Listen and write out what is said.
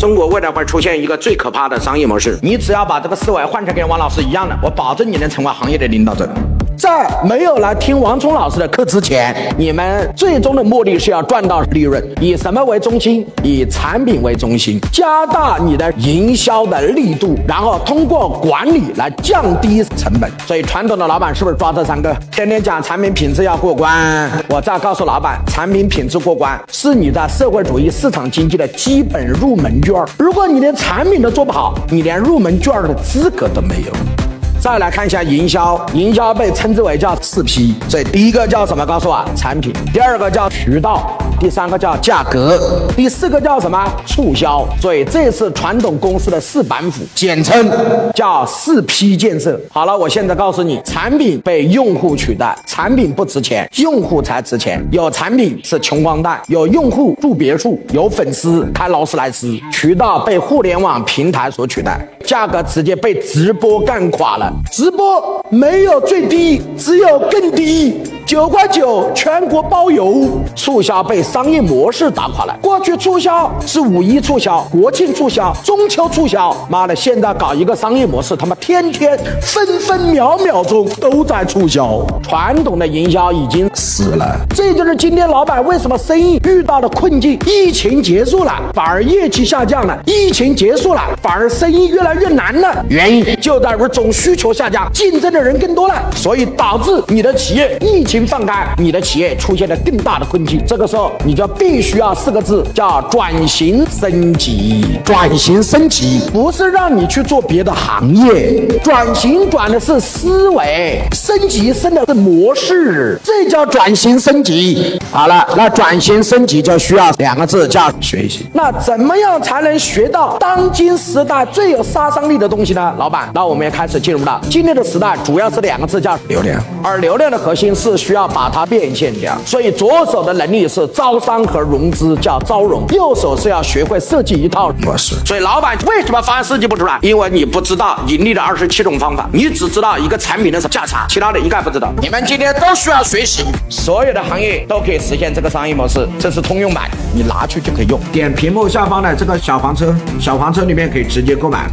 中国未来会出现一个最可怕的商业模式，你只要把这个思维换成跟王老师一样的，我保证你能成为行业的领导者。在没有来听王聪老师的课之前，你们最终的目的是要赚到利润，以什么为中心？以产品为中心，加大你的营销的力度，然后通过管理来降低成本。所以传统的老板是不是抓这三个？天天讲产品品质要过关，我再告诉老板，产品品质过关是你在社会主义市场经济的基本入门券。如果你连产品都做不好，你连入门券的资格都没有。再来看一下营销，营销被称之为叫四 P，所以第一个叫什么？告诉我，产品；第二个叫渠道。第三个叫价格，第四个叫什么促销？所以这是传统公司的四板斧，简称叫四批建设。好了，我现在告诉你，产品被用户取代，产品不值钱，用户才值钱。有产品是穷光蛋，有用户住别墅，有粉丝开劳斯莱斯。渠道被互联网平台所取代，价格直接被直播干垮了。直播没有最低，只有更低。九块九全国包邮，促销被商业模式打垮了。过去促销是五一促销、国庆促销、中秋促销，妈的，现在搞一个商业模式，他妈天天分分秒秒钟都在促销。传统的营销已经死了，这就是今天老板为什么生意遇到了困境。疫情结束了，反而业绩下降了；疫情结束了，反而生意越来越难了。原因就在于总需求下降，竞争的人更多了，所以导致你的企业疫情。放开，你的企业出现了更大的困境，这个时候你就必须要四个字，叫转型升级。转型升级不是让你去做别的行业，转型转的是思维，升级升的是模式，这叫转型升级。好了，那转型升级就需要两个字，叫学习。那怎么样才能学到当今时代最有杀伤力的东西呢？老板，那我们也开始进入到今天的时代，主要是两个字，叫流量。而流量的核心是需要把它变现掉，所以左手的能力是招商和融资，叫招融；右手是要学会设计一套模式。所以老板为什么方案设计不出来？因为你不知道盈利的二十七种方法，你只知道一个产品的价差，其他的一概不知道。你们今天都需要学习，所有的行业都可以实现这个商业模式，这是通用版，你拿去就可以用。点屏幕下方的这个小黄车，小黄车里面可以直接购买。